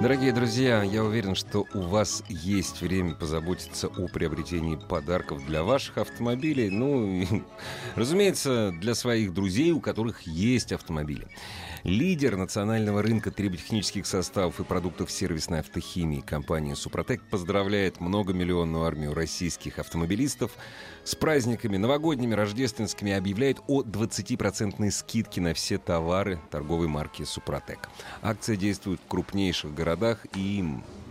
Дорогие друзья, я уверен, что у вас есть время позаботиться о приобретении подарков для ваших автомобилей. Ну, разумеется, для своих друзей, у которых есть автомобили. Лидер национального рынка триботехнических составов и продуктов сервисной автохимии компания «Супротек» поздравляет многомиллионную армию российских автомобилистов с праздниками новогодними, рождественскими объявляет о 20% скидке на все товары торговой марки «Супротек». Акция действует в крупнейших городах и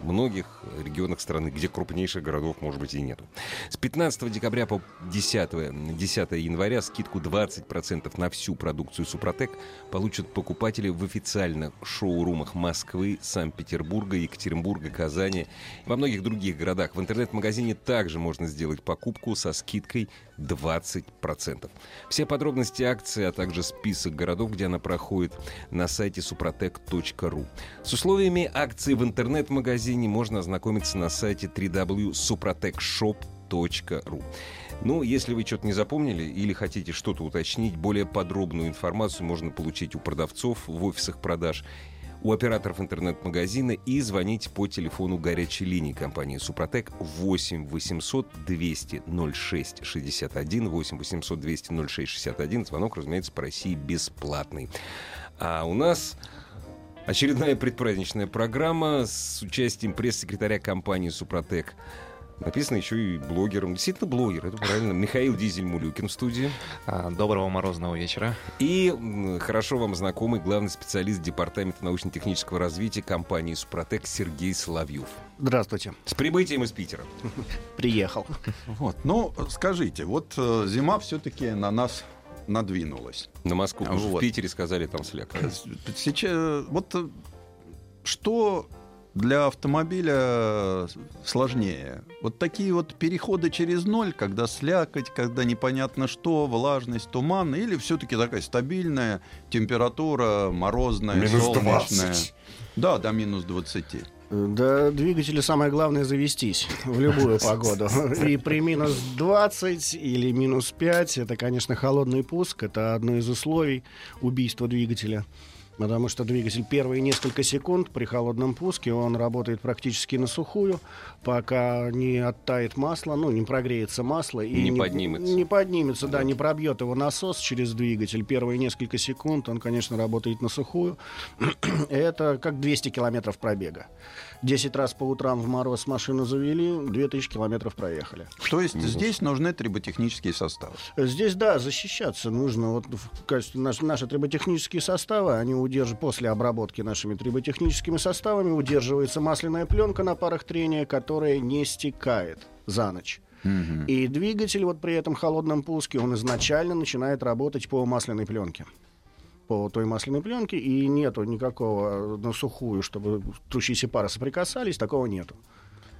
многих регионах страны, где крупнейших городов, может быть, и нету. С 15 декабря по 10, 10 января скидку 20% на всю продукцию «Супротек» получат покупатели в официальных шоурумах Москвы, Санкт-Петербурга, Екатеринбурга, Казани и во многих других городах. В интернет-магазине также можно сделать покупку со скидкой 20%. Все подробности акции, а также список городов, где она проходит, на сайте suprotec.ru. С условиями акции в интернет-магазине можно ознакомиться на сайте www.suprotecshop.ru. Ну, если вы что-то не запомнили или хотите что-то уточнить, более подробную информацию можно получить у продавцов в офисах продаж у операторов интернет-магазина и звонить по телефону горячей линии компании «Супротек» 8 800 200 06 61 8 800 200 06 61. Звонок, разумеется, по России бесплатный. А у нас очередная предпраздничная программа с участием пресс-секретаря компании «Супротек» Написано еще и блогером. Действительно блогер, это правильно. Михаил Дизель-Мулюкин в студии. А, доброго морозного вечера. И хорошо вам знакомый главный специалист Департамента научно-технического развития компании «Супротек» Сергей Соловьев. Здравствуйте. С прибытием из Питера. Приехал. Вот. Ну, скажите, вот э, зима все-таки на нас надвинулась. На Москву. Вот. В Питере сказали, там сляк. Сейчас, вот э, что для автомобиля сложнее. Вот такие вот переходы через ноль, когда слякоть, когда непонятно что, влажность, туман, или все-таки такая стабильная температура, морозная, Минус солнечная. 20. Да, до минус 20. Да, двигателю самое главное завестись в любую погоду. И при минус 20 или минус 5, это, конечно, холодный пуск. Это одно из условий убийства двигателя. Потому что двигатель первые несколько секунд при холодном пуске, он работает практически на сухую, пока не оттает масло, ну, не прогреется масло. И Не поднимется. Не поднимется, да, не пробьет его насос через двигатель. Первые несколько секунд он, конечно, работает на сухую. Это как 200 километров пробега. 10 раз по утрам в мороз машину завели, 2000 километров проехали. То есть здесь нужны триботехнические составы. Здесь, да, защищаться нужно. Вот в качестве наш- наши триботехнические составы, они удерживают после обработки нашими триботехническими составами, удерживается масляная пленка на парах трения, которая не стекает за ночь. И двигатель вот при этом холодном пуске, он изначально начинает работать по масляной пленке. По той масляной пленке, и нету никакого на сухую, чтобы трущиеся пары соприкасались, такого нету.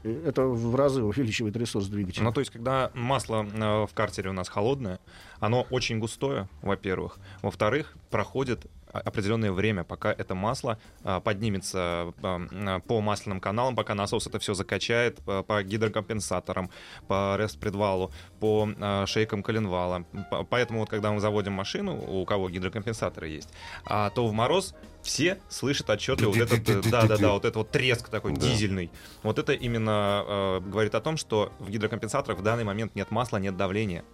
Это в разы увеличивает ресурс двигателя. Ну, то есть, когда масло э, в картере у нас холодное, оно очень густое, во-первых. Во-вторых, проходит определенное время, пока это масло а, поднимется а, м, по масляным каналам, пока насос это все закачает по, гидрокомпенсаторам, по рестпредвалу, по а, шейкам коленвала. По- Поэтому вот когда мы заводим машину, у кого гидрокомпенсаторы есть, а, то в мороз все слышат отчетливо вот этот, да-да-да, вот этот вот треск такой дизельный. Вот это именно э, говорит о том, что в гидрокомпенсаторах в данный момент нет масла, нет давления.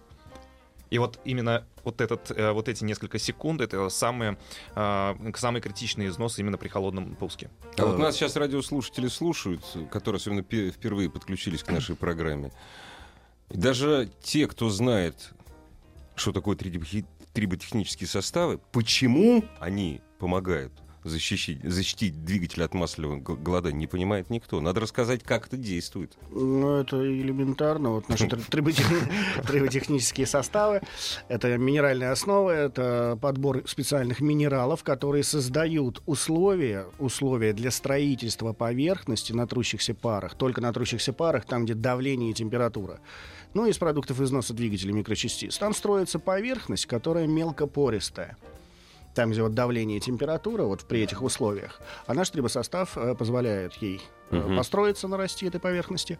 И вот именно вот, этот, э, вот эти несколько секунд это самые, э, самый критичный износ именно при холодном пуске. А вот нас сейчас радиослушатели слушают, которые особенно пе- впервые подключились к нашей программе. И даже те, кто знает, что такое триботехнические составы, почему они помогают, защитить, защитить двигатель от масляного г- голодания, не понимает никто. Надо рассказать, как это действует. Ну, это элементарно. Вот наши тр- триботех- триботехнические составы. Это минеральные основы, это подбор специальных минералов, которые создают условия, условия для строительства поверхности на трущихся парах. Только на трущихся парах, там, где давление и температура. Ну, из продуктов износа двигателя микрочастиц. Там строится поверхность, которая мелкопористая там, где вот давление и температура, вот при этих условиях, а наш трибосостав э, позволяет ей Мгм. построиться на расти этой поверхности.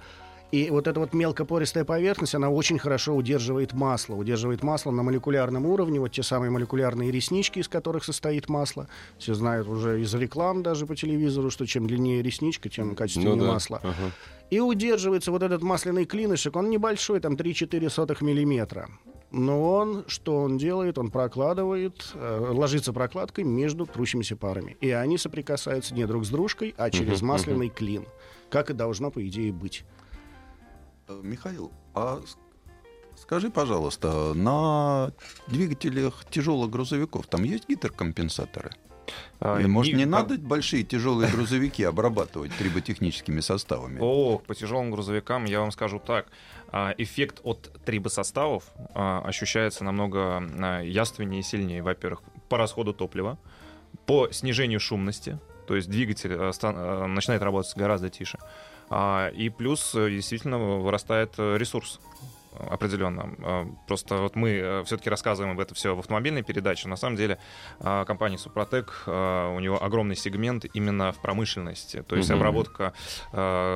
И вот эта вот мелкопористая поверхность, она очень хорошо удерживает масло. Удерживает масло на молекулярном уровне. Вот те самые молекулярные реснички, из которых состоит масло. Все знают уже из реклам даже по телевизору, что чем длиннее ресничка, тем качественнее Ну да. масло. Ага. И удерживается вот этот масляный клинышек. Он небольшой, там 3-4 сотых миллиметра. Но он, что он делает? Он прокладывает, э, ложится прокладкой между трущимися парами. И они соприкасаются не друг с дружкой, а через масляный клин. Как и должно, по идее, быть. Э, Михаил, а скажи, пожалуйста, на двигателях тяжелых грузовиков там есть гидрокомпенсаторы? А, может, не надо большие тяжелые грузовики обрабатывать триботехническими составами? О, по тяжелым грузовикам я вам скажу так. А, Эффект от трибосоставов а, ощущается намного а, яственнее и сильнее. Во-первых, по расходу топлива, по снижению шумности, то есть двигатель начинает работать гораздо тише. И плюс э, действительно вырастает э, ресурс определенно. А, Просто вот мы все-таки рассказываем об этом все в автомобильной передаче. На самом деле а, компания Супротек, а, у него огромный сегмент именно в промышленности. То есть Мгм. обработка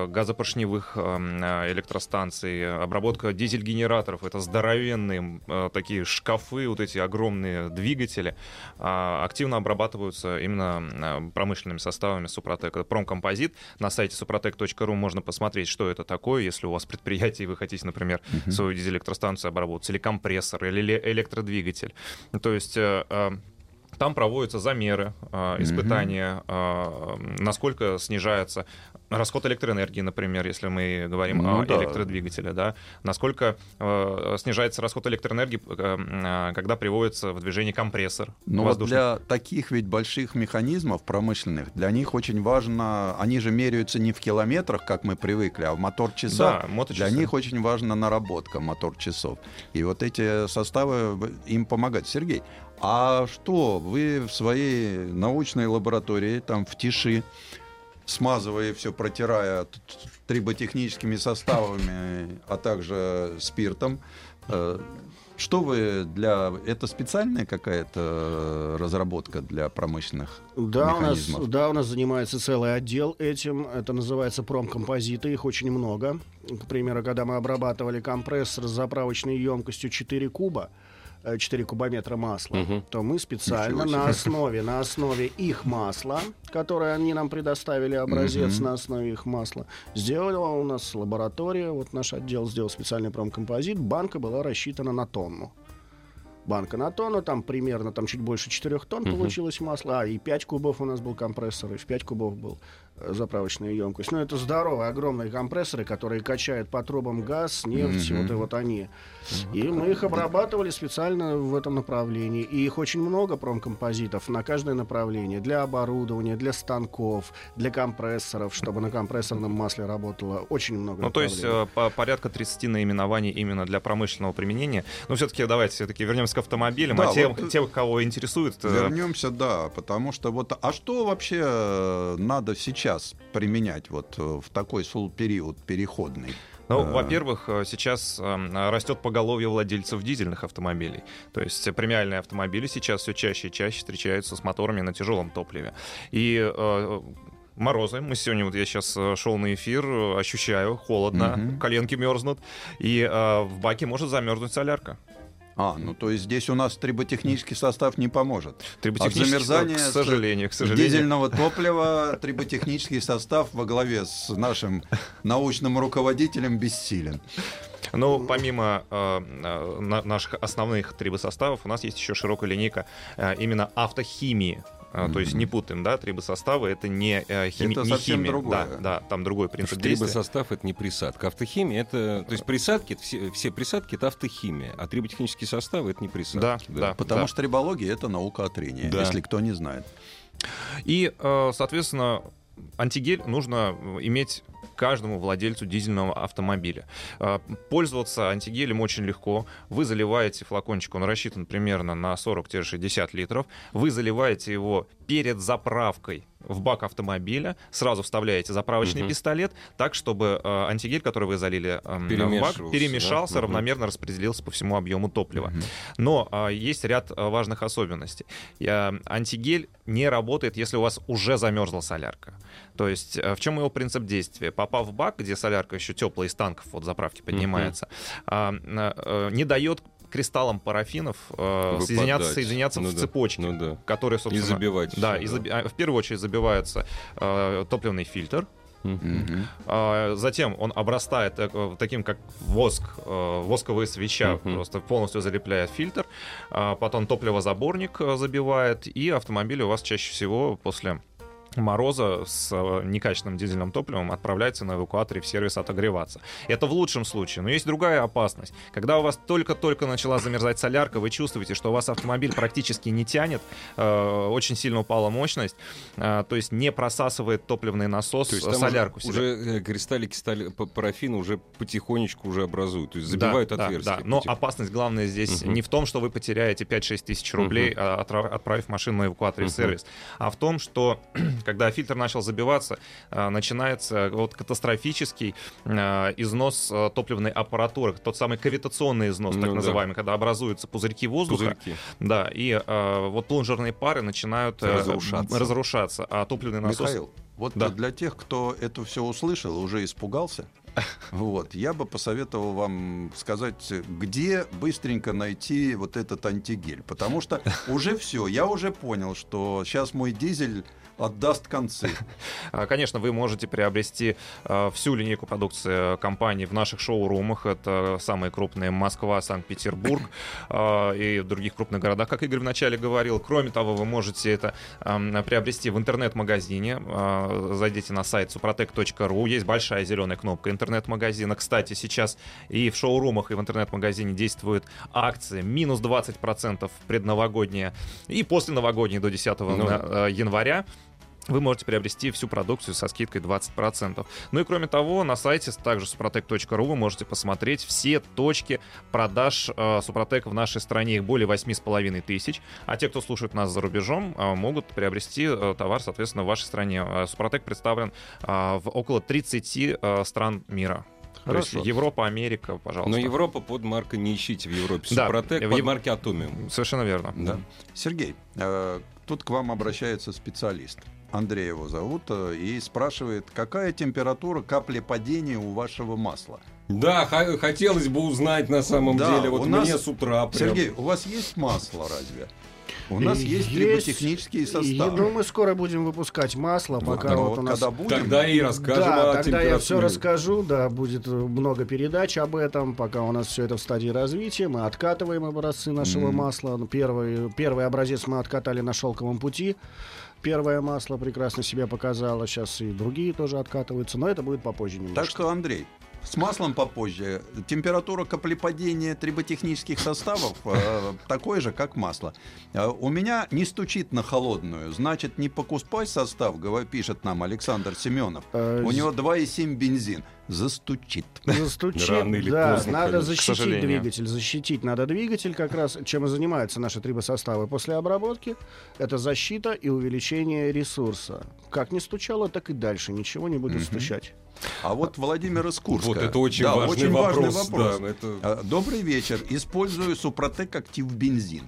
газопоршневых электростанций, обработка дизель-генераторов. Это здоровенные такие шкафы, вот эти огромные двигатели, активно обрабатываются именно промышленными составами Супротек. Это промкомпозит. На сайте suprotec.ru можно посмотреть, что это такое, если у вас предприятие, и вы хотите, например, Мгм. Свою дизель-электростанцию обработать, или компрессор, или ле- электродвигатель. То есть э, э, там проводятся замеры, э, испытания, э, насколько снижается расход электроэнергии, например, если мы говорим Ну о да. электродвигателе, да, насколько э, снижается расход электроэнергии, э, э, когда приводится в движение компрессор Но вот воздушный. для таких ведь больших механизмов промышленных, для них очень важно, они же меряются не в километрах, как мы привыкли, а в мотор-часах. Да, моточасы. Для них очень важна наработка мотор-часов. И вот эти составы в- им помогают. Сергей, а что вы в своей научной лаборатории, там в тиши, смазывая все, протирая триботехническими составами, а также спиртом, э, что вы для... Это специальная какая-то разработка для промышленных Да у, нас, механизмов? да, у нас занимается целый отдел этим. Это называется промкомпозиты, их очень много. К примеру, когда мы обрабатывали компрессор с заправочной емкостью 4 куба, 4 кубометра масла, Мгм. то мы специально на основе, на основе их масла, которое они нам предоставили, образец Мгм. на основе их масла, сделала у нас лаборатория, вот наш отдел сделал специальный промкомпозит, банка была рассчитана на тонну. Банка на тонну, там примерно там чуть больше 4 тонн Мгм. получилось масла, а и 5 кубов у нас был компрессор, и в 5 кубов был э, заправочная емкость. Ну, это здоровые, огромные компрессоры, которые качают по трубам газ, нефть, Мгм. вот и вот они. И мы их обрабатывали специально в этом направлении. И их очень много промкомпозитов на каждое направление. Для оборудования, для станков, для компрессоров, чтобы на компрессорном масле работало. Очень много Ну, то есть э, по- порядка 30 наименований именно для промышленного применения. Ну, все-таки давайте все-таки вернемся к автомобилям. Да, а тем, вот, тем, кого интересует... э, Вернемся, да, потому что вот, а что вообще э, надо сейчас применять вот э, в такой период переходный? Ну, Э, во-первых, э, сейчас растет поголовье владельцев дизельных автомобилей. То есть премиальные автомобили сейчас все чаще и чаще встречаются с моторами на тяжелом топливе. И морозы. Мы сегодня, вот я сейчас шел на эфир, ощущаю, холодно, Мгм. коленки мерзнут, и э, в баке может замерзнуть солярка. А, ну то есть здесь у нас триботехнический состав не поможет. От Триботехнический, замерзания к сожалению, к сожалению. дизельного топлива триботехнический состав во главе с нашим научным руководителем бессилен. Ну, помимо э, э, на- наших основных трибосоставов, у нас есть еще широкая линейка э, именно автохимии. Э, То есть не путаем, да, трибосоставы это не, э, хими- Это не совсем химия. другое. Да, да, там другой принцип Потому действия. трибосостав это не присадка. Автохимия это. То есть присадки, все, все присадки это автохимия, а триботехнические составы это не присадки. Да, да. Потому что трибология это наука о трении, Да. если кто не знает. И, э, соответственно, антигель нужно э, иметь каждому владельцу дизельного автомобиля. Э, Пользоваться антигелем очень легко. Вы заливаете флакончик, он рассчитан примерно на 40-60 литров. Вы заливаете его перед заправкой в бак автомобиля, сразу вставляете заправочный Мгм. пистолет, так, чтобы э, антигель, который вы залили э, в бак, перемешался, да? Равномерно распределился по всему объему топлива. Но а, есть ряд а, важных особенностей. Я- антигель не работает, если у вас уже замерзла солярка. То есть а, в чем его принцип действия? Попав в бак, где солярка еще теплая из танков от заправки поднимается, а, на- э, не дает кристаллам парафинов э, соединяться, соединяться Ну в да, цепочке, ну да. которые, собственно... забивать Да, всё, и да. заби- а, в первую очередь забивается э, топливный фильтр, а, Затем он обрастает э, таким, как воск, э, восковая свеча, Мгм. просто полностью залепляет фильтр. А Потом топливозаборник э, забивает, и автомобиль у вас чаще всего после мороза с э, некачественным дизельным топливом отправляется на эвакуаторе в сервис отогреваться. Это в лучшем случае. Но есть другая опасность. Когда у вас только-только начала замерзать солярка, вы чувствуете, что у вас автомобиль практически не тянет, э, очень сильно упала мощность, э, то есть не просасывает топливный насос То есть э, солярку. в уже, уже э, кристаллики стали, парафина уже потихонечку уже образуют, то есть Да, забивают да, отверстия. Да, но потихоньку. опасность главная здесь Мгм. не в том, что вы потеряете 5-6 тысяч рублей, отра- отправив машину на эвакуаторе в Мгм. сервис, а в том, что когда фильтр начал забиваться, а, начинается вот катастрофический а, износ а, топливной аппаратуры, тот самый кавитационный износ, Ну так да. называемый, когда образуются пузырьки воздуха, Пузырьки. да, и вот плунжерные пары начинают э, Разрушаться. разрушаться, а топливный насос... Михаил, вот Да. для тех, кто это все услышал, уже испугался, вот, я бы посоветовал вам сказать, где быстренько найти вот этот антигель. Потому что уже все, я уже понял, что сейчас мой дизель отдаст концы. А, Конечно, вы можете приобрести э, всю линейку продукции компании в наших шоурумах. Это самые крупные Москва, Санкт-Петербург э, и в других крупных городах, как Игорь вначале говорил. Кроме того, вы можете это приобрести в интернет-магазине. Э, Зайдите на сайт suprotec.ru. Есть большая зеленая кнопка интернет-магазина. Кстати, сейчас и в шоурумах, и в интернет-магазине действуют акции. Минус 20% предновогодние и после новогодние до 10 Ну. э, января вы можете приобрести всю продукцию со скидкой 20%. Ну и кроме того, на сайте также suprotec.ru вы можете посмотреть все точки продаж э, Супротек в нашей стране. Их более 8,5 тысяч. А те, кто слушает нас за рубежом, э, могут приобрести э, товар, соответственно, в вашей стране. Э, Супротек представлен э, в около 30 э, стран мира. То есть Хорошо. Европа, Америка, пожалуйста. Но Европа под маркой не ищите в Европе. Да, Супротек в под Ев- маркой Атомиум. Совершенно верно. Да. Сергей, э, тут к вам обращается специалист. Андрей его зовут, э, и спрашивает, какая температура каплепадения у вашего масла? Да, хотелось бы узнать на самом Да, деле. Вот у нас- мне с утра прям... Сергей, у вас есть масло разве? У нас И есть триботехнические и- составы. Ну, мы скоро будем выпускать масло, пока ну, вот у нас... когда будем, Тогда и расскажем да, о тогда я все расскажу, да, будет э, много передач об этом, пока у нас все это в стадии развития, мы откатываем образцы нашего Мгм. масла. Ну, Первый, первый образец мы откатали на шелковом пути. Первое масло прекрасно себя показало, сейчас и другие тоже откатываются, но это будет попозже немножко. Так что, Андрей, с маслом попозже. Температура каплепадения триботехнических составов э, такой же, как масло. Э, у меня не стучит на холодную. Значит, не покупай состав, пишет нам Александр Семенов. Э, У него 2,7 бензин. Застучит. Застучит, Рано или да, поздно, надо конечно. Защитить двигатель, защитить надо двигатель, как раз чем и занимаются наши трибосоставы после обработки, это защита и увеличение ресурса. Как не стучало, так и дальше ничего не будет стучать. А вот Владимир из Курска. Вот это очень Да, важный очень вопрос. важный вопрос. да, это- Э, Добрый вечер. Использую Супротек Актив бензин.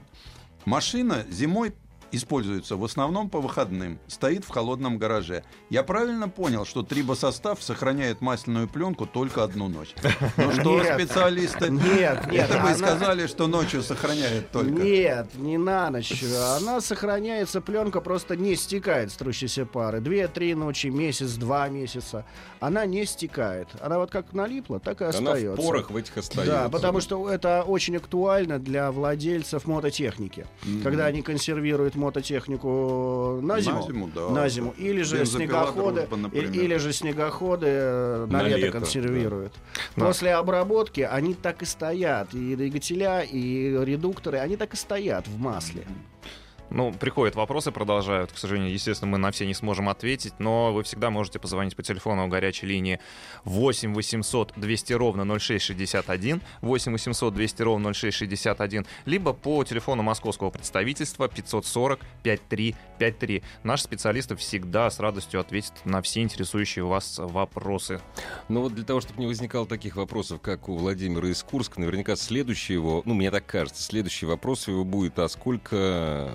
Машина зимой используется в основном по выходным, стоит в холодном гараже. Я правильно понял, что трибосостав сохраняет масляную пленку только одну ночь? Ну что, Нет. специалисты? Нет, нет, Это вы она- сказали, что ночью сохраняет только. Нет, не на ночь. Она сохраняется, пленка просто не стекает с трущейся пары. Две-три ночи, месяц, два месяца. Она не стекает. Она вот как налипла, так и Она остается. в порах в этих остается. Да, потому что это очень актуально для владельцев мототехники. Мгм. Когда они консервируют мототехнику на зиму. На зиму, да. на зиму. Или же снегоходы, например. или же снегоходы на, На лето, лето, консервируют. Да. После обработки они так и стоят. И двигателя, и редукторы, они так и стоят в масле. Ну, приходят вопросы, продолжают. К сожалению, естественно, мы на все не сможем ответить, но вы всегда можете позвонить по телефону горячей линии 8 800 200 ровно 0661, 8 800 200 ровно 0661, либо по телефону московского представительства 540 5353. Наши специалисты всегда с радостью ответят на все интересующие вас вопросы. Ну вот для того, чтобы не возникало таких вопросов, как у Владимира из Курска, наверняка следующий его, ну, мне так кажется, следующий вопрос его будет, а сколько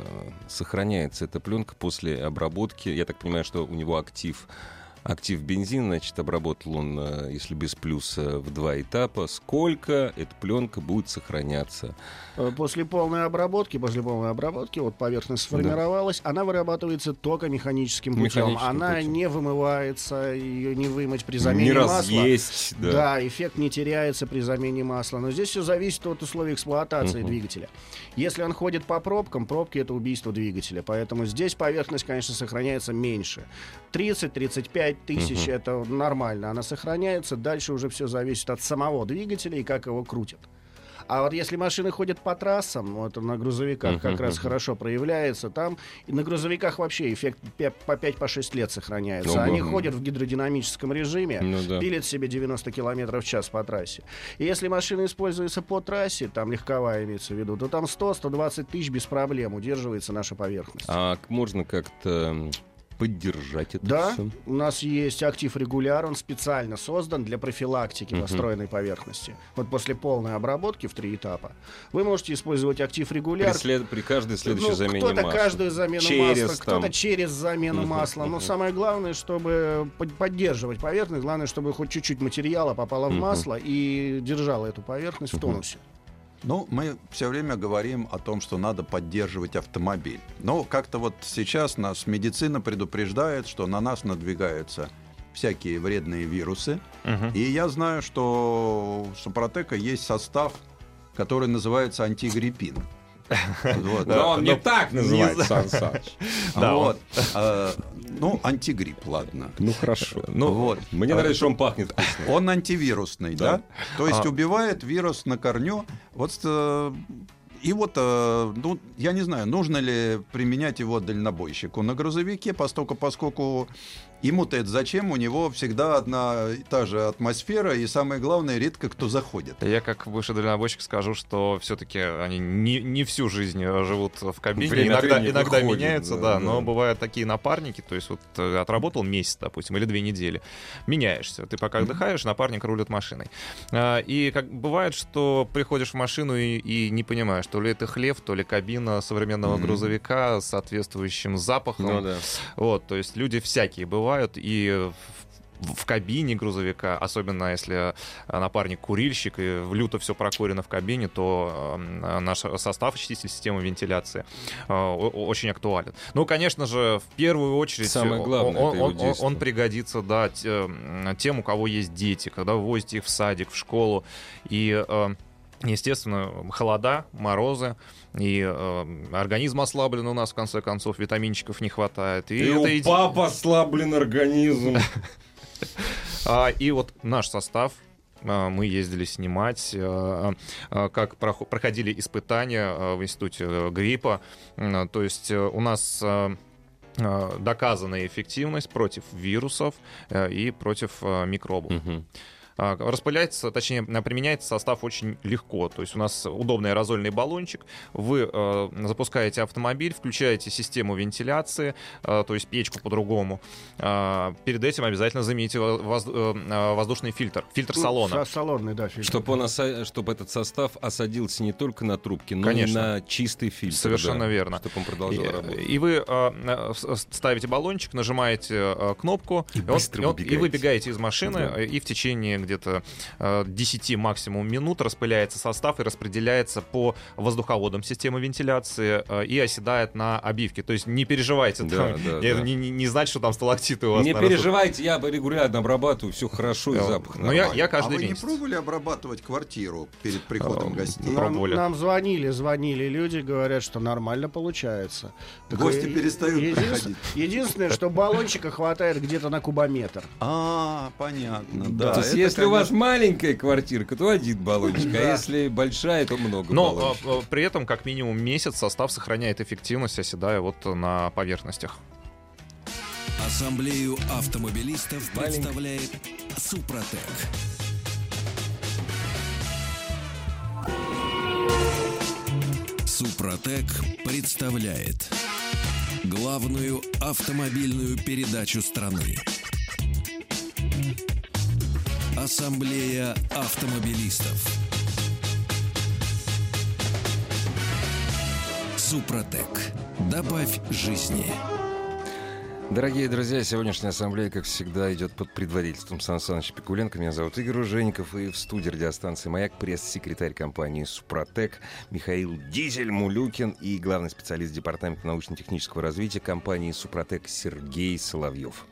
сохраняется эта пленка после обработки. Я так понимаю, что у него актив актив бензин, значит, обработал он, э, если без плюса, в два этапа. Сколько эта пленка будет сохраняться? Э, после полной обработки, после полной обработки, вот поверхность сформировалась, да. она вырабатывается только механическим путем. Механическим она путем. не вымывается, ее не вымыть при замене не масла. Разъесть, да. да, эффект не теряется при замене масла. Но здесь все зависит от условий эксплуатации угу. двигателя. Если он ходит по пробкам, пробки это убийство двигателя. Поэтому здесь поверхность, конечно, сохраняется меньше. 30-35 тысяч угу. это нормально. Она сохраняется. Дальше уже все зависит от самого двигателя и как его крутят. А вот если машины ходят по трассам, вот на грузовиках uh-huh, как раз хорошо проявляется, там и на грузовиках вообще эффект по 5-6 лет сохраняется. Uh-huh. Они ходят в гидродинамическом режиме, ну, да. пилят себе 90 км в час по трассе. И если машина используется по трассе, там легковая имеется в виду, то там 100-120 тысяч без проблем удерживается наша поверхность. А можно как-то поддержать это Да, все. у нас есть актив регуляр, он специально создан для профилактики uh-huh. построенной поверхности. Вот после полной обработки в три этапа вы можете использовать актив регуляр. При, след... при каждой следующей ну, замене кто-то масла. каждую замену через, масла, кто-то через замену uh-huh, масла. Но uh-huh. самое главное, чтобы поддерживать поверхность, главное, чтобы хоть чуть-чуть материала попало в масло и держало эту поверхность uh-huh. в тонусе. Ну, мы все время говорим о том, что надо поддерживать автомобиль. Но как-то вот сейчас нас медицина предупреждает, что на нас надвигаются всякие вредные вирусы. Угу. И я знаю, что у Супротека есть состав, который называется антигриппин. Но он не так называется, Сан Саныч. Вот. А, ну, антигрипп, ладно. Ну, хорошо. Ну, вот. Мне нравится, что он пахнет вкусно. Он антивирусный, да? То есть а. убивает вирус на корню. Вот э, и вот, э, ну, я не знаю, нужно ли применять его дальнобойщику на грузовике, поскольку, поскольку Ему-то это зачем? У него всегда одна и та же атмосфера, и самое главное, редко кто заходит. Я как бывший дальнобойщик скажу, что все-таки они не, не всю жизнь живут в кабине. Время иногда иногда выходит, меняются, да, да, но бывают такие напарники, то есть вот э, отработал месяц, допустим, или две недели, меняешься. Ты пока отдыхаешь, напарник рулит машиной. А, и как бывает, что приходишь в машину и, и не понимаешь, то ли это хлев, то ли кабина современного mm-hmm. грузовика с соответствующим запахом. Ну, да. Вот, то есть люди всякие бывают бывают, и в кабине грузовика, особенно если э, напарник курильщик и люто все прокурено в кабине, то э, наш состав очистительной системы вентиляции э, очень актуален. Ну, конечно же, в первую очередь Самое главное, он, он, он, он пригодится да, тем, у кого есть дети, когда вы возите их в садик, в школу, и естественно, холода, морозы, и э, организм ослаблен у нас, в конце концов, витаминчиков не хватает. И, и это у иди... папа ослаблен организм. А, и вот наш состав, а, мы ездили снимать, а, как проходили испытания в институте гриппа. То есть э, у нас доказанная эффективность против вирусов э, и против э, микробов. Угу. А, распыляется, точнее, применяется состав очень легко. То есть у нас удобный аэрозольный баллончик. Вы э, запускаете автомобиль, включаете систему вентиляции, э, то есть печку по-другому. Э, перед этим обязательно замените воз, э, воздушный фильтр, фильтр ну, салона. Салонный, да, фильтр. Чтобы, он оса... чтобы этот состав осадился не только на трубке, но Конечно. и на чистый фильтр. Совершенно да, верно. Чтобы он продолжал и, работать. И вы э, ставите баллончик, нажимаете э, кнопку, и, и, он, и, и выбегаете из машины, да. и в течение где-то 10 э, максимум минут распыляется состав и распределяется по воздуховодам системы вентиляции э, и оседает на обивке. То есть не переживайте, да, там, да, не, да. Не, не, знать, что там сталактиты у вас. Не переживайте, я регулярно обрабатываю, все хорошо и запах. Но я, я каждый а вы месяц. не пробовали обрабатывать квартиру перед приходом а, гостей? Нам, нам звонили, звонили люди, говорят, что нормально получается. Гости перестают единственное, единственное, что баллончика хватает где-то на кубометр. А, понятно, да. То есть, если у вас маленькая квартирка, то один баллончик, а если большая, то много Но баллончиков. а, а, при этом как минимум месяц состав сохраняет эффективность, оседая вот на поверхностях. Ассамблею автомобилистов Маленький. представляет Супротек. Супротек представляет главную автомобильную передачу страны. Ассамблея автомобилистов. Супротек. Добавь жизни. Дорогие друзья, сегодняшняя ассамблея, как всегда, идет под предводительством Сан Саныча Пикуленко. Меня зовут Игорь Ужеников, и в студии радиостанции «Маяк» пресс-секретарь компании «Супротек» Михаил Дизель-Мулюкин и главный специалист Департамента научно-технического развития компании «Супротек» Сергей Соловьев.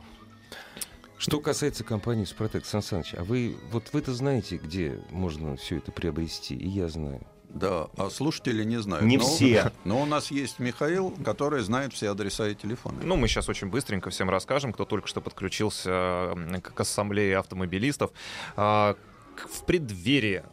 Что касается компании «Супротек», Сан Саныч, а вы, вот вы-то знаете, где можно все это приобрести, и я знаю. Да, а слушатели не знают. Не Но- все. Но у нас есть Михаил, который знает все адреса и телефоны. Ну, мы сейчас очень быстренько всем расскажем, кто только что подключился к ассамблее автомобилистов. А, В преддверии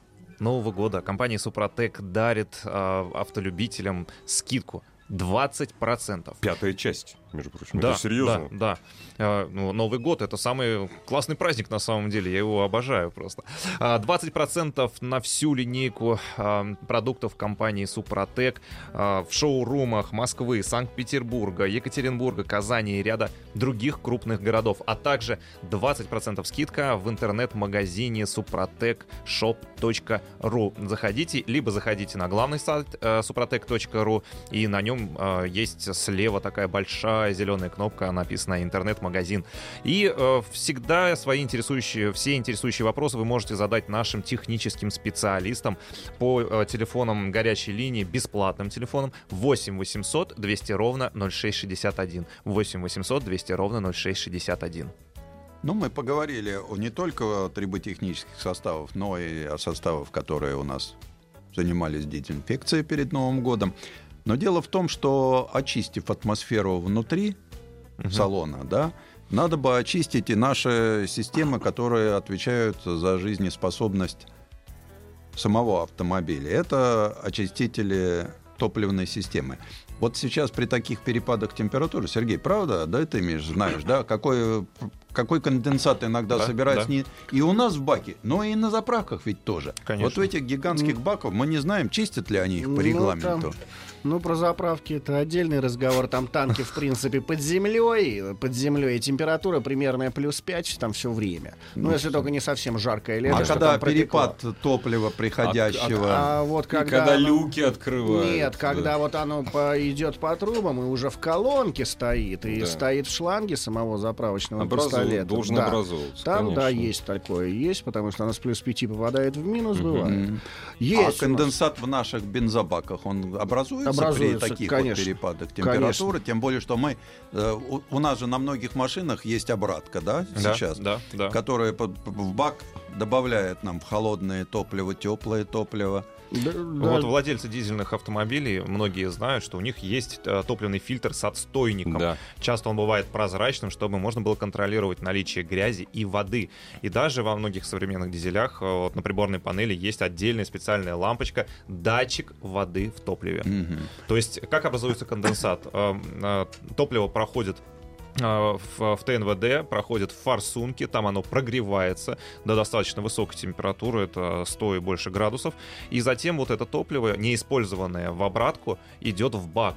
Нового года компания Супротек дарит а, автолюбителям скидку 20%. Пятая часть, между прочим. Да, это серьезно. Да, да. А, ну, Новый год это самый классный праздник на самом деле, я его обожаю просто. А, 20% на всю линейку а, продуктов компании Супротек в шоурумах Москвы, Санкт-Петербурга, Екатеринбурга, Казани и ряда других крупных городов, а также 20% скидка в интернет-магазине suprotecshop.ru. Заходите, либо заходите на главный сайт э, suprotec.ru, и на нем э, есть слева такая большая зеленая кнопка, написана интернет-магазин. И э, всегда свои интересующие, все интересующие вопросы вы можете задать нашим техническим специалистам по э, телефонам горячей линии, бесплатным телефонам 8 800 200 ровно 0661. 8 800 200 ровно 0661. Ну, мы поговорили не только о триботехнических составах, но и о составах, которые у нас занимались дезинфекцией перед Новым годом. Но дело в том, что очистив атмосферу внутри салона, да, надо бы очистить и наши системы, которые отвечают за жизнеспособность самого автомобиля. Это очистители топливной системы. Вот сейчас при таких перепадах температуры, Сергей, правда, да, ты имеешь, знаешь, да, какой, какой конденсат иногда Да, собирается да. не и у нас в баке, но и на заправках ведь тоже. Конечно. Вот в этих гигантских баках мы не знаем, чистят ли они их по Ну, регламенту. там- Ну, про заправки это отдельный разговор. Там танки, в принципе, под землей. Под землей температура примерно плюс 5 там все время. Ну, Ну, если только не совсем жаркое лето. А когда перепад топлива приходящего... А вот И когда... когда оно- люки открывают. Нет, когда вот оно по- идет по трубам и уже в колонке стоит, и Да. стоит в шланге самого заправочного Образу- пистолета. должен Да. образовываться, Там, да, конечно. есть такое, есть, потому что оно с плюс 5 попадает в минус, бывает. М. Есть а нас. конденсат в наших бензобаках, он образуется, Образуется, при таких конечно. вот перепадах температуры? Тем более, что мы... э, у, у нас же на многих машинах есть обратка, да, Да, сейчас? да, да. Которая под- в бак добавляет нам холодное топливо, теплое топливо. Да, да. Вот владельцы дизельных автомобилей, многие знают, что у них есть э, топливный фильтр с отстойником. Да. Часто он бывает прозрачным, чтобы можно было контролировать наличие грязи и воды. И даже во многих современных дизелях э, вот на приборной панели есть отдельная специальная лампочка, датчик воды в топливе. Мгм. То есть, как образуется конденсат? Э, Топливо проходит в, в ТНВД, проходит в форсунке, там оно прогревается до достаточно высокой температуры, это 100 и больше градусов, и затем вот это топливо, неиспользованное в обратку, идет в бак.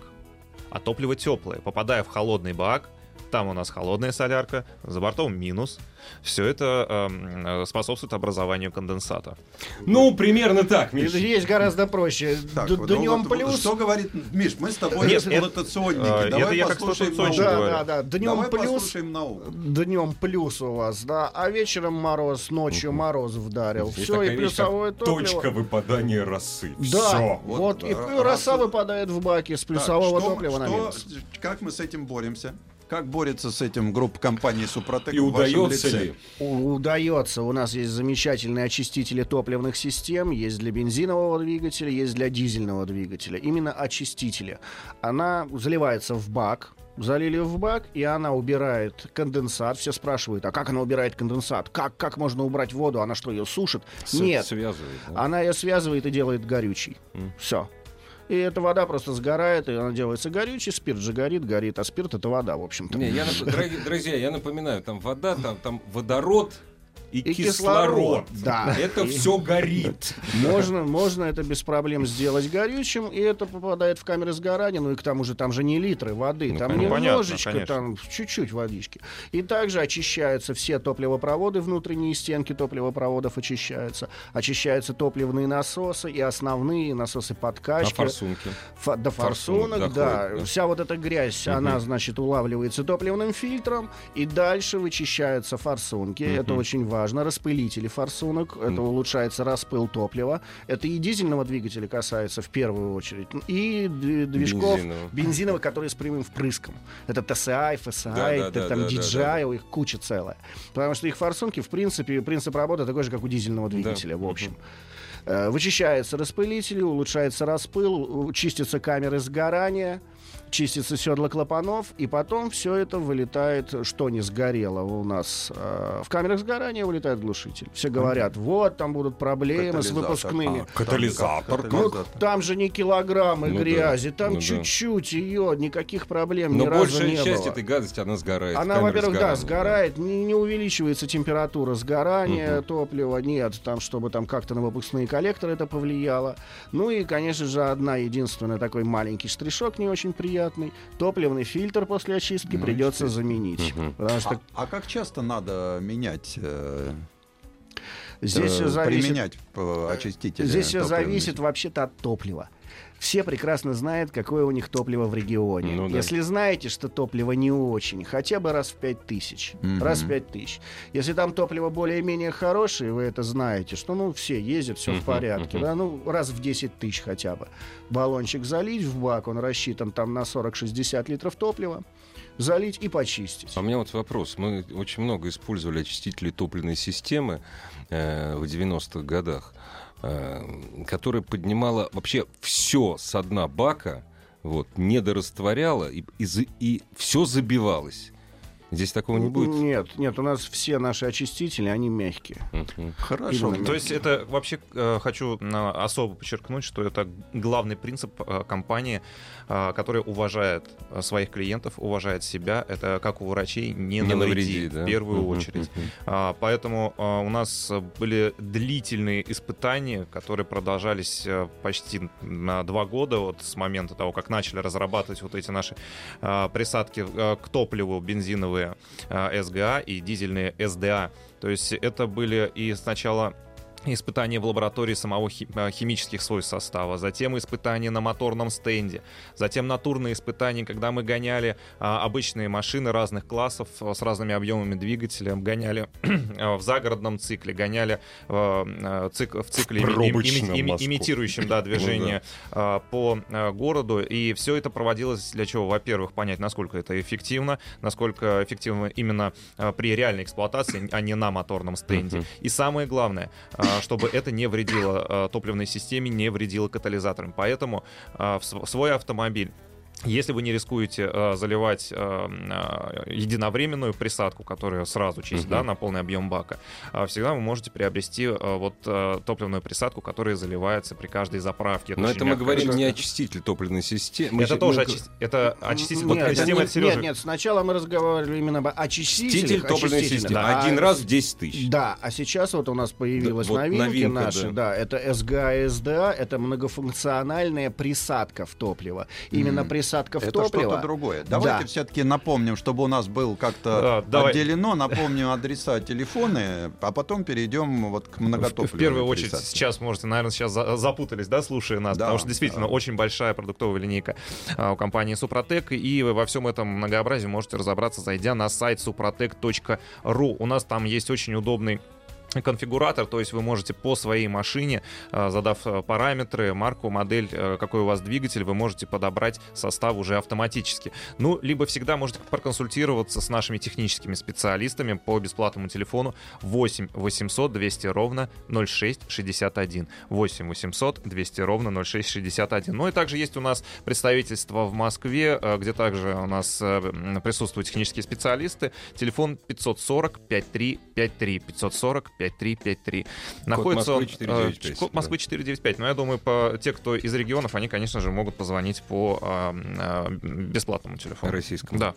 А топливо теплое, попадая в холодный бак, там у нас холодная солярка, за бортом минус. Все это эм, э, способствует образованию конденсата. Ну, примерно так, Миш. Здесь гораздо проще. Так, Д- ну Днем вот плюс. Что говорит Миш? Мы с тобой Нет, это- эксплуатационники. э, Давай это я как послушаем эксплуатационщик науку. говорю. Да, да, да. Днем Давай плюс. послушаем науку. Днем плюс у вас, да, а вечером мороз, ночью мороз вдарил. Есть Все, и вещь, плюсовое топливо. Точка выпадания росы. Да, Всё. вот, Вот, и а, роса раз- выпадает в баке с Так, плюсового что- топлива на что- минус. Как мы с этим боремся? Как борется с этим группа компаний Супротек И удается ли? У- Удается. У нас есть замечательные очистители топливных систем. Есть для бензинового двигателя, есть для дизельного двигателя. Именно очистители. Она заливается в бак. залили в бак, и она убирает конденсат. Все спрашивают, а как она убирает конденсат? Как, как можно убрать воду? Она что, ее сушит? С- Нет, Связывает. да? она ее связывает и делает горючей. М. Все. И эта вода просто сгорает, и она делается горючей, спирт же горит, горит, а спирт это вода, в общем-то. Не, я, друзья, я напоминаю, там вода, там, там водород и, И кислород. кислород, да. Это И- все горит. Можно, можно это без проблем сделать горючим, и это попадает в камеры сгорания, ну и к тому же там же не литры воды, Ну, там понятно. немножечко, Понятно, там чуть-чуть водички. И также очищаются все топливопроводы, внутренние стенки топливопроводов очищаются, очищаются топливные насосы и основные насосы подкачки. форсунки? Фа- до Форсунок форсунок, да. доходит, да. Вся вот эта грязь, Мгм. она, значит, улавливается топливным фильтром, и дальше вычищаются форсунки. Это Мгм. очень важно. Распылители форсунок, это Мгм. улучшается распыл топлива. Это и дизельного двигателя касается в первую очередь, и движков Бензинового. бензиновых, которые с прямым впрыском. Это TSI, FSI, Да, да, это да, там да, да, DJI, у их куча целая. Потому что их форсунки, в принципе, принцип работы такой же, как у дизельного двигателя, в Мгм. общем. Э, Вычищаются распылители, улучшается распыл, чистятся камеры сгорания, чистятся седла клапанов, и потом все это вылетает, что не сгорело у нас. э, В камерах сгорания вылетает глушитель. Все говорят, вот, там будут проблемы с выпускными. А, Катализатор. Ну, там же не килограммы Ну да, грязи, там ну да. чуть-чуть ее, никаких проблем Но ни разу большая не часть было. этой гадости, она сгорает. Она, во-первых, да, сгорает, не, не увеличивается температура сгорания Мгм. топлива, нет, там, чтобы там как-то на выпускные коллекторы это повлияло. Ну и, конечно же, одна единственная такой маленький штришок не очень приятный. Топливный фильтр после очистки Ну, придется заменить. Потому что А, а как часто надо менять, э, здесь э, все зависит применять э, очистители? Здесь все зависит вообще-то от топлива. Все прекрасно знают, какое у них топливо в регионе. Ну да. Если знаете, что топливо не очень, хотя бы раз в пять тысяч. Мгм. Раз в пять тысяч. Если там топливо более-менее хорошее, вы это знаете, что ну все ездят, все Мгм, в порядке. мгм. Да, ну раз в 10 тысяч хотя бы. Баллончик залить в бак, он рассчитан там на 40-60 литров топлива. Залить и почистить. А у меня вот вопрос. Мы очень много использовали очистители топливной системы э, в 90-х годах, которая поднимала вообще все с дна бака, вот, недорастворяла, и, и, и все забивалось. Здесь такого не будет? Нет, нет, у нас все наши очистители, они мягкие. Мгм. Хорошо. Именно. То есть это вообще э, хочу э, особо подчеркнуть, что это главный принцип э, компании, э, которая уважает э, своих клиентов, уважает себя. Это как у врачей не, Не навреди, навреди, да? в первую Мгм, очередь. А, Поэтому у нас были длительные испытания, которые продолжались э, почти на два года вот с момента того, как начали разрабатывать вот эти наши присадки э, к топливу бензиновые СГА и дизельные СДА. То есть это были и сначала испытания в лаборатории самого а, химических свойств состава, затем испытания на моторном стенде, затем натурные испытания, когда мы гоняли а, обычные машины разных классов а, с разными объемами двигателя, гоняли в загородном цикле, гоняли а, цик- в цикле, ими- ими- имитирующем да, движение а, по городу. И все это проводилось для чего? Во-первых, понять, насколько это эффективно, насколько эффективно именно при реальной эксплуатации, а не на моторном стенде. И самое главное, а, чтобы это не вредило а, топливной системе, не вредило катализаторам. Поэтому а, свой автомобиль если вы не рискуете э, заливать э, э, единовременную присадку, которая сразу чистит Мгм. да, на полный объем бака, а, всегда вы можете приобрести э, вот э, топливную присадку, которая заливается при каждой заправке. Но очень это мы говорим штука. не очиститель топливной системы. Это тоже очист- это очиститель. Вот Нет, система, нет, это, Сережа, нет, нет, сначала мы разговаривали именно об. Очиститель топливной системы. да. Один А раз в 10 тысяч. Да, а сейчас вот у нас появилась Да, вот новинки новинка, наши, да. да. это СГА СДА, это многофункциональная присадка в топливо. Именно Мгм. присадка в Это топливо. что-то другое. Давайте Да. все-таки напомним, чтобы у нас был как-то Да, давай. отделено, напомним адреса, телефоны, а потом перейдем вот к В, многотопливной в первую очередь сейчас можете, наверное, сейчас за- запутались, да, слушая нас, Да, потому что действительно да. очень большая продуктовая линейка а, у компании Супротек, и вы во всем этом многообразии можете разобраться, зайдя на сайт suprotec.ru. У нас там есть очень удобный конфигуратор, то есть вы можете по своей машине, э, задав э, параметры, марку, модель, э, какой у вас двигатель, вы можете подобрать состав уже автоматически. Ну, либо всегда можете проконсультироваться с нашими техническими специалистами по бесплатному телефону 8 800 200 ровно 0661. 8 800 200 ровно 0661. Ну и также есть у нас представительство в Москве, где также у нас присутствуют технические специалисты. Телефон 540 5353 540 5353. Находится Москвы 495, э, код Москвы 495. Но я думаю, по, те, кто из регионов, они, конечно же, могут позвонить по э, э, бесплатному телефону. Российскому. Да.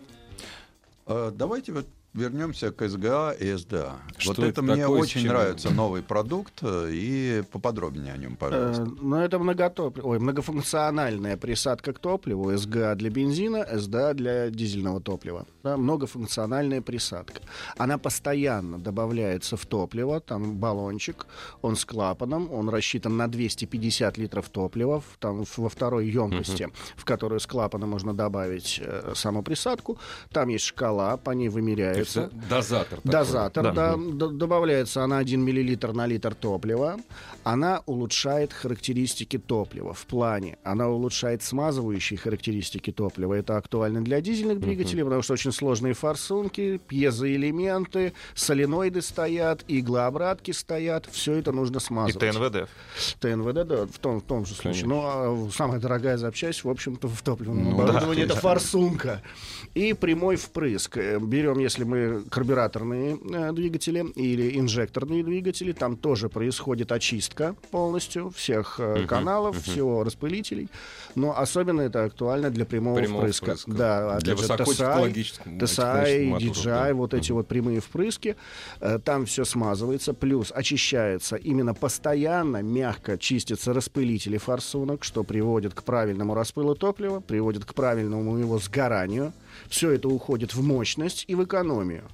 Э, Давайте вот вернемся к СГА и СДА. Что вот это это, мне такое, очень нравится новый продукт, э, и поподробнее о нем, Э, пожалуйста. Ну, это многотоп... Ой, многофункциональная присадка к топливу. СГА для бензина, СДА для дизельного топлива. Да, многофункциональная присадка. Она постоянно добавляется в топливо. Там баллончик, он с клапаном, он рассчитан на 250 литров топлива. Там во второй емкости, в которую с клапана можно добавить э, саму присадку. Там есть шкала, по ней То э, Дозатор. такой. Дозатор, Да. да. Добавляется она 1 миллилитр на литр топлива. Она улучшает характеристики топлива в плане. Она улучшает смазывающие характеристики топлива. Это актуально для дизельных двигателей, потому что очень сложные форсунки, пьезоэлементы, соленоиды стоят, иглообратки стоят. Все это нужно И смазывать. ТНВД. ТНВД, да, в том, в том же случае. Конечно. Ну, а самая дорогая запчасть, в общем-то, в топливном Ну, оборудовании да. это форсунка. И прямой впрыск. Э, Берем, если мы карбюраторные э, двигатели или инжекторные двигатели, там тоже происходит очистка полностью всех э, каналов, мгм. всего распылителей. Но особенно это актуально для прямого, Прямого впрыска. впрыска. Да, Для же, высокотехнологических TSI, моторов, DJI, да. вот эти вот прямые впрыски, э, там все смазывается, плюс очищается именно постоянно, мягко чистятся распылители форсунок, что приводит к правильному распылу топлива, приводит к правильному его сгоранию. Все это уходит в мощность и в экономию.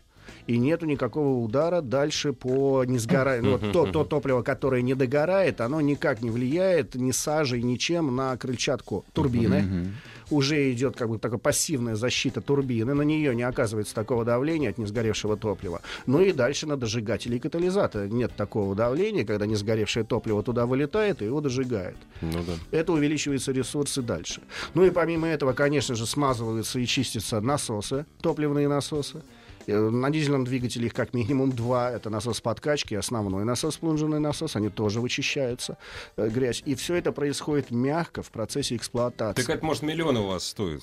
И нету никакого удара дальше по несгоранию. Ну, вот то, то топливо, которое не догорает, оно никак не влияет ни сажей, ничем на крыльчатку турбины уже идет как бы такая пассивная защита турбины, на нее не оказывается такого давления от несгоревшего топлива. Ну и дальше на дожигатели и катализатор нет такого давления, когда несгоревшее топливо туда вылетает и его дожигает. Ну да. Это увеличиваются ресурсы дальше. Ну и помимо этого, конечно же, смазываются и чистятся насосы, топливные насосы. Э, На дизельном двигателе их как минимум два. Это насос подкачки, основной насос, плунжерный насос. Они тоже вычищаются, э, грязь. И все это происходит мягко в процессе эксплуатации. Так это, может, миллион у вас стоит.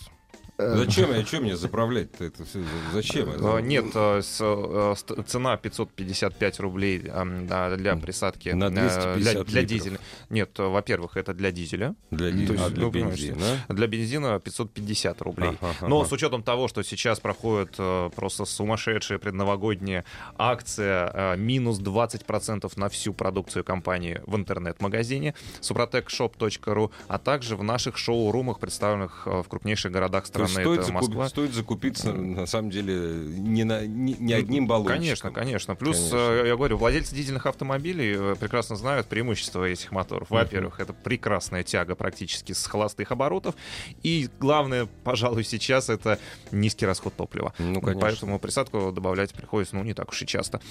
Э, Зачем? А что мне заправлять-то это все? Зачем? это? Нет, э, э, цена 555 рублей для присадки На э, 250 для, для дизеля. Нет, во-первых, это для дизеля. Для, дизеля, есть, а для ну, бензина? Для бензина 550 рублей. Ага, ага. Но с учетом того, что сейчас проходит просто сумасшедшая предновогодняя акция, минус 20% на всю продукцию компании в интернет-магазине suprotecshop.ru, а также в наших шоу-румах, представленных в крупнейших городах страны. Есть стоит, Это закуп- Москва. стоит закупиться, на самом деле, не, на, не, не одним баллончиком. Конечно, конечно. Плюс, Конечно. э, я говорю, владельцы дизельных автомобилей э, прекрасно знают преимущества этих моторов. Во-первых, это прекрасная тяга практически с холостых оборотов. И главное, пожалуй, сейчас это низкий расход топлива. Ну, конечно. Поэтому присадку добавлять приходится, ну, не так уж и часто.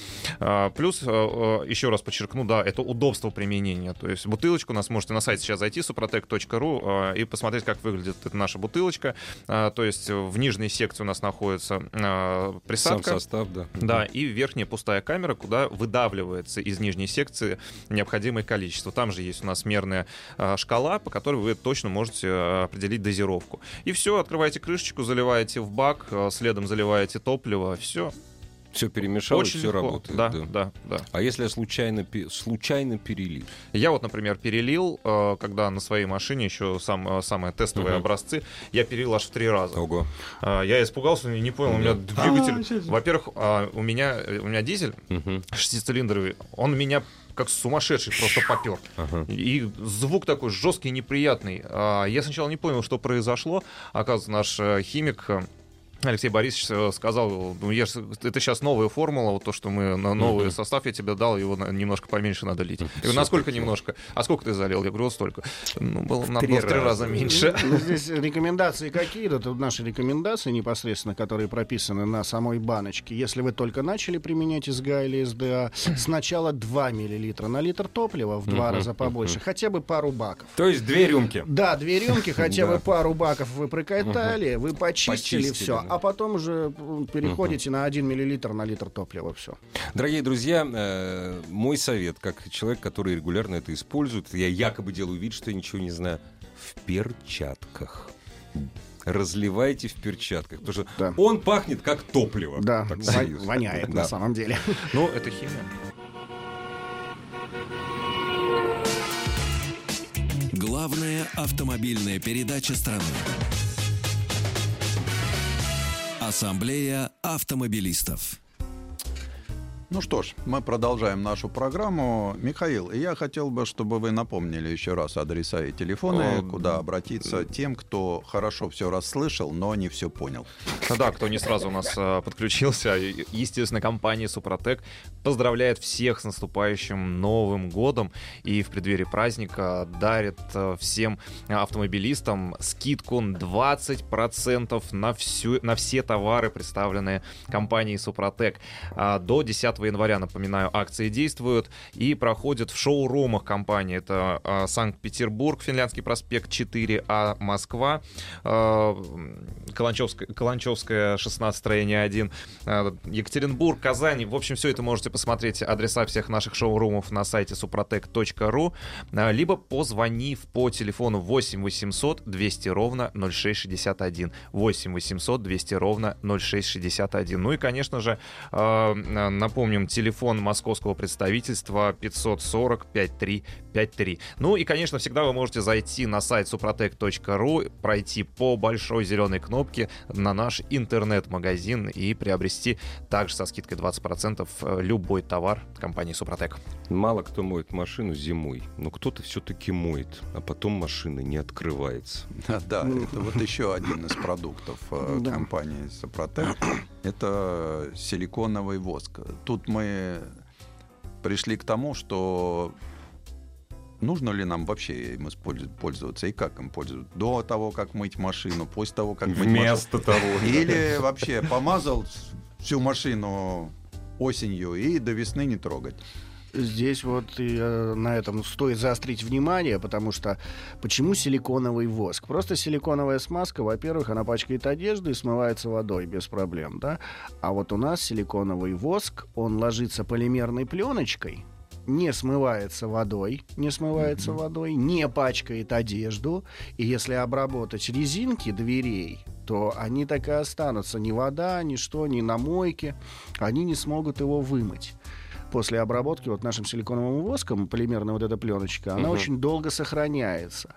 А, Плюс, э, еще раз подчеркну, да, это удобство применения. То есть бутылочку у нас можете на сайт сейчас зайти, suprotec.ru, и посмотреть, как выглядит эта наша бутылочка. А, То есть э, в нижней секции у нас находится Сам присадка. состав, да. Да, и верхняя пустая камера, куда выдавливается из нижней секции необходимое количество. Там же есть у нас мерная а, шкала, по которой вы точно можете а, определить дозировку. И все, открываете крышечку, заливаете в бак, а, следом заливаете топливо, все. Все перемешалось, Очень все легко. работает. Да, да. да, да. А если я случайно, случайно перелил? Я вот, например, перелил, э, когда на своей машине еще сам, э, самые тестовые Мгм. образцы, я перелил аж в три раза. Ого. А, Я испугался, не понял, у меня двигатель... Во-первых, а, у меня, э, у меня дизель шестицилиндровый, он меня как сумасшедший просто попер. Ага. И звук такой жесткий, неприятный. А, Я сначала не понял, что произошло. Оказывается, наш э, химик э, Алексей Борисович э, сказал, ну, я, это сейчас новая формула, вот то, что мы на новый Мгм. состав я тебе дал, его на- немножко поменьше надо лить. Я говорю, насколько немножко? А сколько ты залил? Я говорю, вот столько. Ну, было, надо три три раза меньше. Ну, Здесь рекомендации какие? Это наши рекомендации непосредственно, которые прописаны на самой баночке. Если вы только начали применять СГА или СДА, сначала 2 мл на литр топлива, в два Мгм, раза побольше, хотя бы пару баков. То есть две рюмки. Да, две рюмки, хотя бы пару баков вы прокатали, вы почистили, все. А потом уже переходите на 1 миллилитр на литр топлива, все. Дорогие друзья, э, мой совет, как человек, который регулярно это использует, я якобы делаю вид, что я ничего не знаю, в перчатках. Разливайте в перчатках, потому что Да. он пахнет как топливо. Да, воняет Да. на самом деле. Ну, это химия. Главная автомобильная передача страны. Ассамблея автомобилистов. Ну что ж, мы продолжаем нашу программу. Михаил, я хотел бы, чтобы вы напомнили еще раз адреса и телефоны, О, куда обратиться тем, кто хорошо все расслышал, но не все понял. Да, кто не сразу у нас э, подключился, естественно, компания Супротек поздравляет всех с наступающим Новым годом и в преддверии праздника дарит э, всем автомобилистам скидку 20% на, всю, на все товары, представленные компанией Супротек. А, До 10 января, напоминаю, акции действуют и проходят в шоурумах компании. Это а, Санкт-Петербург, Финляндский проспект 4А, Москва, а, Каланчевская, Каланчевская 16, строение 1, а, Екатеринбург, Казань. В общем, все это можете посмотреть адреса всех наших шоурумов на сайте suprotec.ru, а, либо позвонив по телефону 8 800 200 ровно 0661. 8 800 200 ровно 0661. Ну и, конечно же, э, напомним, телефон московского представительства 540 5353. Ну и, конечно, всегда вы можете зайти на сайт suprotec.ru, пройти по большой зеленой кнопке на наш интернет-магазин и приобрести также со скидкой 20% э, любой товар компании Супротек. Мало кто моет машину зимой, но кто-то все-таки моет, а потом машина не открывается. Да, это вот еще один из продуктов э, Да. компании Сопротек. Это силиконовый воск. Тут мы пришли к тому, что нужно ли нам вообще им пользоваться и как им пользоваться. До того, как мыть машину, после того, как мыть машину. Вместо того. Или вообще помазал всю машину осенью и до весны не трогать. Здесь вот э, на этом стоит заострить внимание, потому что почему силиконовый воск? Просто силиконовая смазка, во-первых, она пачкает одежду и смывается водой без проблем, да? А вот у нас силиконовый воск, он ложится полимерной пленочкой, не смывается водой, не смывается водой, не пачкает одежду, и если обработать резинки дверей, то они так и останутся. Ни вода, ни что, ни на мойке, они не смогут его вымыть после обработки вот нашим силиконовым воском, полимерная вот эта пленочка, она Мгм. очень долго сохраняется.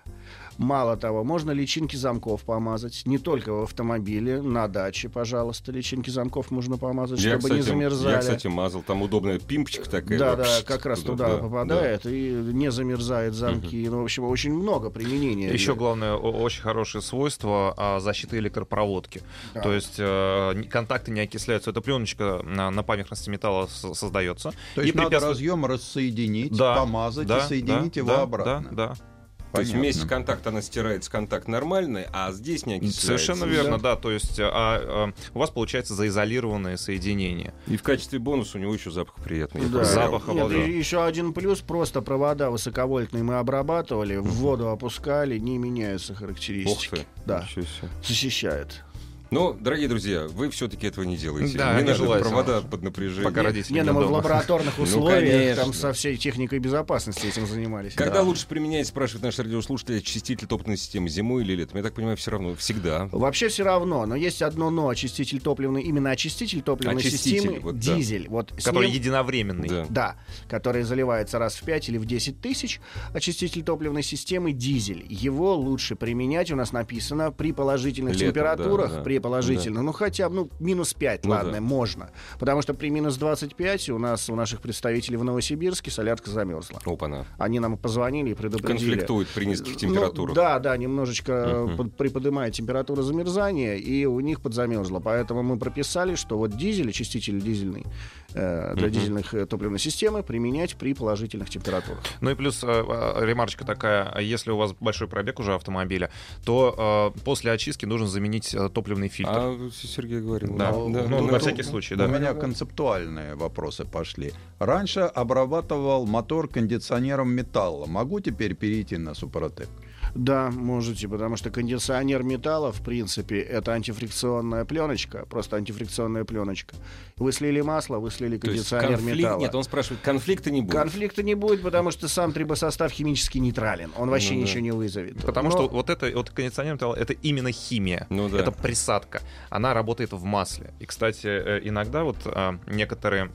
Мало того, можно личинки замков помазать, не только в автомобиле, на даче, пожалуйста, личинки замков можно помазать, Я, чтобы не кстати, замерзали. я, кстати, мазал. Там удобная пимпочка такая. да, вот, да, как раз туда да, попадает и не замерзает замки. Ну, в общем, очень много применения. Еще для- главное, очень хорошее свойство а, защиты электропроводки. Да. То есть э, контакты не окисляются. Эта пленочка на, на поверхности металла создается. То есть И надо препятствует- разъем рассоединить, Да, помазать да, и соединить да, его да, обратно. Да, да. То есть вместе контакт она стирается, контакт нормальный, а здесь не окисляется. Совершенно верно, да. То есть а, а, у вас получается заизолированное соединение. И в качестве бонуса у него еще запах приятный. Да. Запах Нет, еще один плюс, просто провода высоковольтные мы обрабатывали, в воду опускали, не меняются Ух характеристики. ты. Да, защищает. Ну, дорогие друзья, вы все-таки этого не делаете. Да, не надо нежелательно. провода под напряжением. Пока родители Не, ну мы в дома. лабораторных Ну, условиях там конечно. со всей техникой безопасности этим занимались. Когда Да. лучше применять, спрашивает наш радиослушатель, очиститель топливной системы зимой или летом? Я так понимаю, все равно, всегда. Вообще все равно, но есть одно но. Очиститель топливный, именно очиститель топливной Очиститель, системы, вот да. дизель. Вот с Который ним- единовременный. Да. Да, который заливается раз в 5 или в 10 тысяч. Очиститель топливной системы дизель. Его лучше применять, у нас написано, при положительных Летом, температурах, да, да. при положительно, ну хотя бы ну, минус 5, Ну ладно, да. можно. Потому что при минус 25 у нас, у наших представителей в Новосибирске солярка замерзла. Опа-на. Они нам позвонили и предупредили. Конфликтует при низких Ну, температурах. да, да, немножечко под- приподнимает температура замерзания, и у них подзамерзло. Поэтому мы прописали, что вот дизель, очиститель дизельный э, для Мгм. дизельных э, топливной системы применять при положительных температурах. Ну и плюс э, э, ремарочка такая, если у вас большой пробег уже автомобиля, то э, после очистки нужно заменить топливный фильтр. А Сергей говорил. Да, ну, ну, ну, на ну, всякий случай, У да. меня концептуальные вопросы пошли. Раньше обрабатывал мотор кондиционером металла. Могу теперь перейти на Супротек? Да, можете, потому что кондиционер металла, в принципе, это антифрикционная пленочка, просто антифрикционная пленочка. Вы слили масло, вы слили То есть кондиционер конфликт... металла. Нет, он спрашивает, конфликта не будет. Конфликта не будет, потому что сам трибосостав химически нейтрален. Он вообще Ну да. ничего не вызовет. Потому Но- что вот это вот кондиционер металла, это именно химия. Ну да. Это присадка. Она работает в масле. И, кстати, э, иногда вот а, некоторые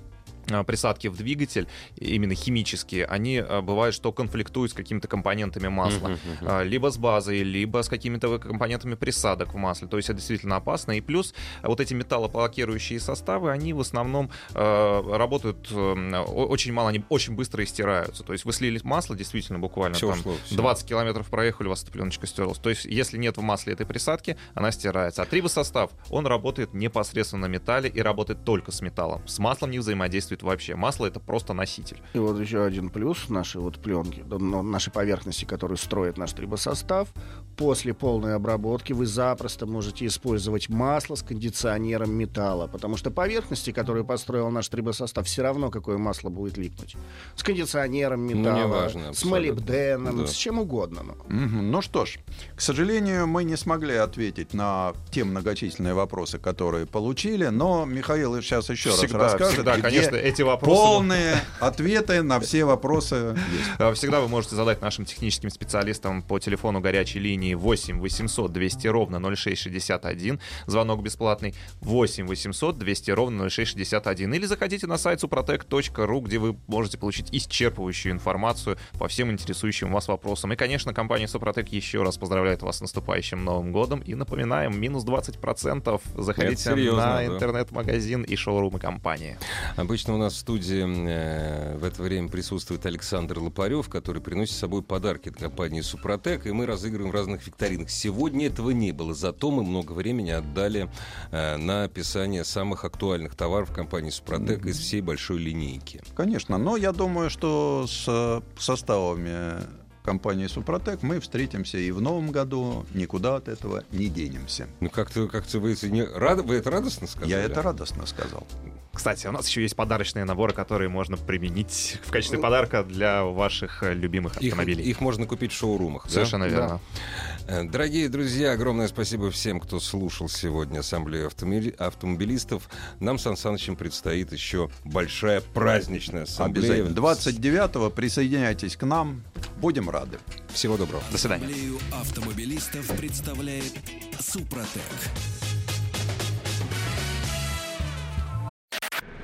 присадки в двигатель, именно химические, они а, бывают, что конфликтуют с какими-то компонентами масла. Мгм. А, Либо с базой, либо с какими-то компонентами присадок в масле. То есть это действительно опасно. И плюс а, вот эти металлоблокирующие составы, они в основном э, работают э, очень мало, они очень быстро истираются. То есть вы слили масло, действительно, буквально Всё там ушло, всё. 20 километров проехали, у вас эта пленочка стерлась. То есть если нет в масле этой присадки, она стирается. А трибосостав, он работает непосредственно на металле и работает только с металлом. С маслом не взаимодействует вообще. Масло — это просто носитель. И вот еще один плюс нашей вот пленки, ну, нашей поверхности, которую строит наш трибосостав. После полной обработки вы запросто можете использовать масло с кондиционером металла, потому что поверхности, которые построил наш трибосостав, все равно какое масло будет липнуть. С кондиционером Ну, металла, неважно, с абсолютно. молибденом, Да. с чем угодно. ну. Мгм. Ну что ж, к сожалению, мы не смогли ответить на те многочисленные вопросы, которые получили, но Михаил сейчас еще Всегда, раз расскажет, всегда, где конечно, эти вопросы... полные ответы на все вопросы есть. А, Всегда вы можете задать нашим техническим специалистам по телефону горячей линии 8 800 200 ровно 0661. Звонок бесплатный 8 800 200 ровно 0661. Или заходите на сайт suprotec.ru, где вы можете получить исчерпывающую информацию по всем интересующим вас вопросам. И, конечно, компания Супротек еще раз поздравляет вас с наступающим Новым годом. И напоминаем, минус 20%. Заходите серьезно, на да. интернет-магазин и шоурумы компании. Обычно у нас в студии э, в это время присутствует Александр Лопарев, который приносит с собой подарки от компании Супротек, и мы разыгрываем в разных викторинах. Сегодня этого не было, зато мы много времени отдали э, на описание самых актуальных товаров компании Супротек из всей большой линейки. Конечно, но я думаю, что с э, составами компании Супротек мы встретимся и в новом году, никуда от этого не денемся. Ну как-то, как-то вы, это не, рад, вы это радостно сказали? Я это радостно сказал. Кстати, у нас еще есть подарочные наборы, которые можно применить в качестве подарка для ваших э, любимых Их, автомобилей. их можно купить в шоурумах. да? Совершенно верно. Э, Дорогие друзья, огромное спасибо всем, кто слушал сегодня Ассамблею автомобили- автомобилистов. Нам с Сан Санычем предстоит еще большая праздничная ассамблея. Обязательно. 29-го присоединяйтесь к нам. Будем рады. Всего доброго. До свидания. Ассамблею автомобилистов представляет Супротек.